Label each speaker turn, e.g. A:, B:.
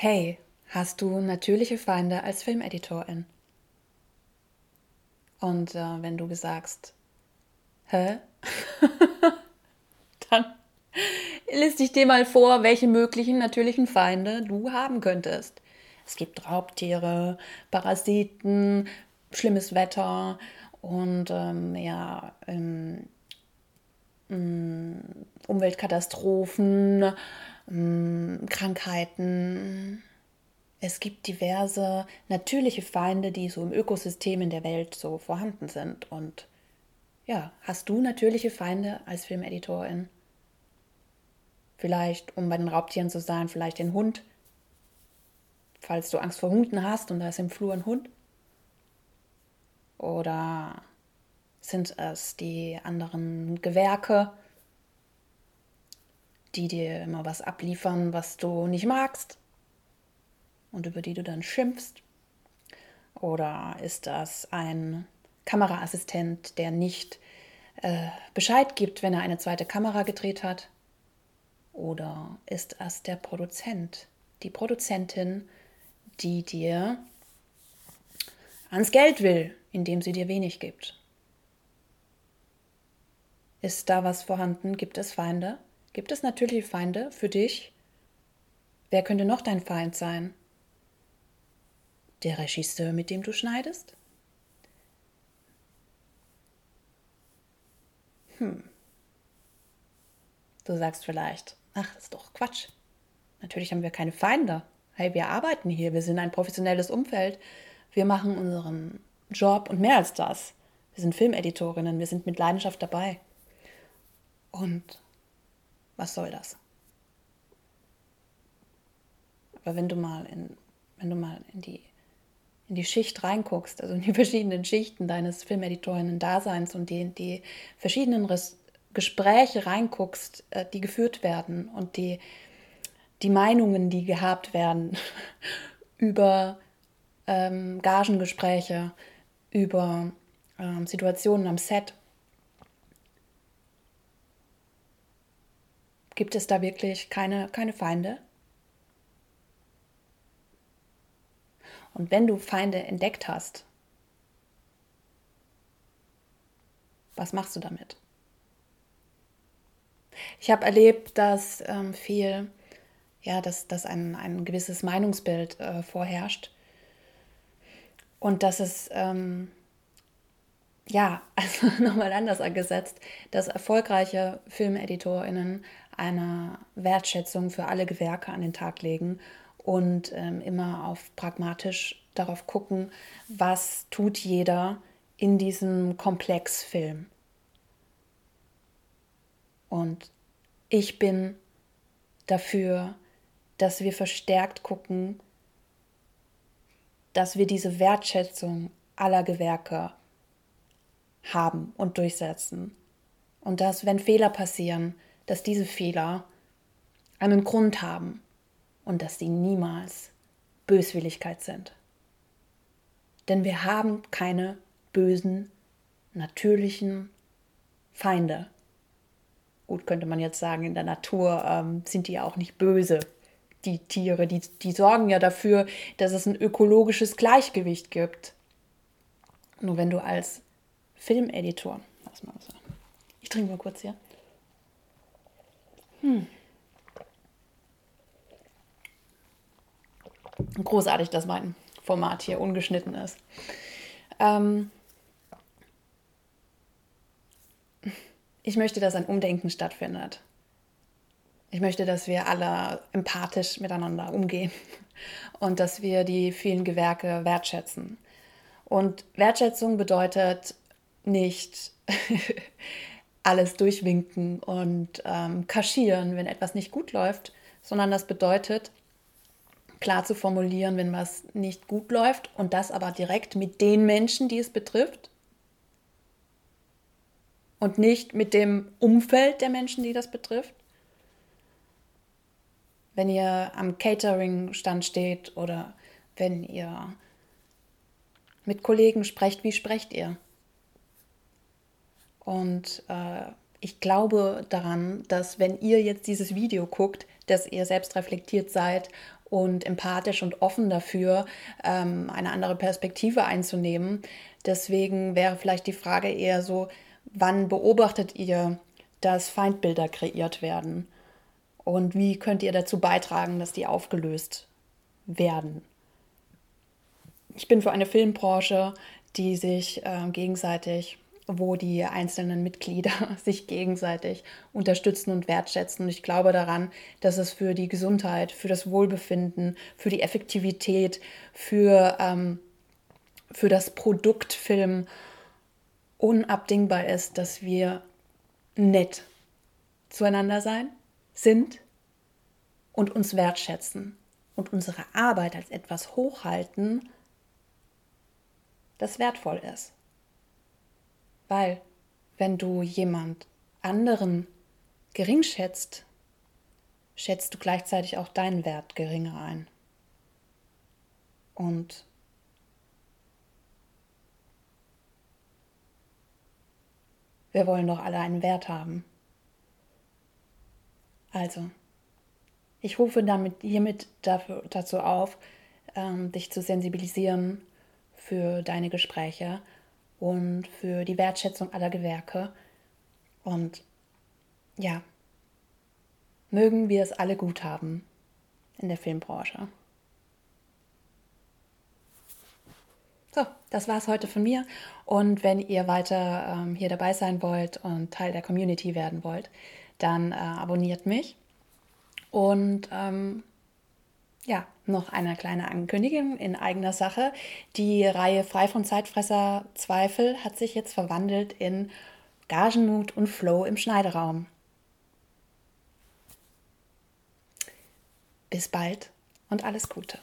A: Hey, hast du natürliche Feinde als Filmeditorin? Und äh, wenn du sagst, hä? Dann liste ich dir mal vor, welche möglichen natürlichen Feinde du haben könntest. Es gibt Raubtiere, Parasiten, schlimmes Wetter und ähm, ja, ähm, ähm, Umweltkatastrophen, Krankheiten. Es gibt diverse natürliche Feinde, die so im Ökosystem in der Welt so vorhanden sind. Und ja, hast du natürliche Feinde als Filmeditorin? Vielleicht, um bei den Raubtieren zu sein, vielleicht den Hund. Falls du Angst vor Hunden hast und da ist im Flur ein Hund. Oder sind es die anderen Gewerke, die dir immer was abliefern, was du nicht magst und über die du dann schimpfst? Oder ist das ein Kameraassistent, der nicht äh, Bescheid gibt, wenn er eine zweite Kamera gedreht hat? Oder ist es der Produzent, die Produzentin, die dir ans Geld will, indem sie dir wenig gibt? Ist da was vorhanden? Gibt es Feinde? Gibt es natürliche Feinde für dich? Wer könnte noch dein Feind sein? Der Regisseur, mit dem du schneidest? Hm. Du sagst vielleicht, Ach, ist doch Quatsch. Natürlich haben wir keine Feinde. Hey, wir arbeiten hier, wir sind ein professionelles Umfeld. Wir machen unseren Job und mehr als das. Wir sind Filmeditorinnen, wir sind mit Leidenschaft dabei. Und was soll das? Aber wenn du mal in, wenn du mal in die, in die Schicht reinguckst, also in die verschiedenen Schichten deines Filmeditorinnen-Daseins und die, die verschiedenen Res Gespräche reinguckst, äh, die geführt werden und die, die Meinungen, die gehabt werden über ähm, Gagengespräche, über ähm, Situationen am Set, gibt es da wirklich keine, keine Feinde? Und wenn du Feinde entdeckt hast, was machst du damit? Ich habe erlebt, dass ähm, viel, ja, dass, dass ein, ein gewisses Meinungsbild äh, vorherrscht und dass es, ähm, ja, also nochmal anders angesetzt, dass erfolgreiche FilmeditorInnen eine Wertschätzung für alle Gewerke an den Tag legen und ähm, immer auf pragmatisch darauf gucken, was tut jeder in diesem Komplexfilm. Und ich bin dafür, dass wir verstärkt gucken, dass wir diese Wertschätzung aller Gewerke haben und durchsetzen. Und dass, wenn Fehler passieren, dass diese Fehler einen Grund haben und dass sie niemals Böswilligkeit sind. Denn wir haben keine bösen, natürlichen Feinde. Gut, könnte man jetzt sagen, in der Natur ähm, sind die ja auch nicht böse, die Tiere. Die, die sorgen ja dafür, dass es ein ökologisches Gleichgewicht gibt. Nur wenn du als Filmeditor. Ich trinke mal kurz hier. Hm. Großartig, dass mein Format hier ungeschnitten ist. Ähm, ich möchte, dass ein Umdenken stattfindet. Ich möchte, dass wir alle empathisch miteinander umgehen und dass wir die vielen Gewerke wertschätzen. Und Wertschätzung bedeutet nicht alles durchwinken und ähm, kaschieren, wenn etwas nicht gut läuft, sondern das bedeutet, klar zu formulieren, wenn was nicht gut läuft und das aber direkt mit den Menschen, die es betrifft und nicht mit dem Umfeld der Menschen, die das betrifft. Wenn ihr am Catering-Stand steht oder wenn ihr mit Kollegen sprecht, wie sprecht ihr? Und äh, ich glaube daran, dass wenn ihr jetzt dieses Video guckt, dass ihr selbst reflektiert seid und empathisch und offen dafür, ähm, eine andere Perspektive einzunehmen. Deswegen wäre vielleicht die Frage eher so, wann beobachtet ihr, dass Feindbilder kreiert werden? Und wie könnt ihr dazu beitragen, dass die aufgelöst werden? Ich bin für eine Filmbranche, die sich äh, gegenseitig wo die einzelnen Mitglieder sich gegenseitig unterstützen und wertschätzen. Und ich glaube daran, dass es für die Gesundheit, für das Wohlbefinden, für die Effektivität, für, ähm, für das Produktfilm unabdingbar ist, dass wir nett zueinander sein, sind und uns wertschätzen und unsere Arbeit als etwas hochhalten, das wertvoll ist. Weil wenn du jemand anderen gering schätzt, schätzt du gleichzeitig auch deinen Wert geringer ein. Und wir wollen doch alle einen Wert haben. Also, ich rufe damit hiermit dafür, dazu auf, ähm, dich zu sensibilisieren für deine Gespräche und für die Wertschätzung aller Gewerke. Und ja, mögen wir es alle gut haben in der Filmbranche. So, das war es heute von mir. Und wenn ihr weiter ähm, hier dabei sein wollt und Teil der Community werden wollt, dann äh, abonniert mich. Und ähm, ja, noch eine kleine Ankündigung in eigener Sache. Die Reihe Frei von Zeitfresser Zweifel hat sich jetzt verwandelt in Gagenmut und Flow im Schneideraum. Bis bald und alles Gute.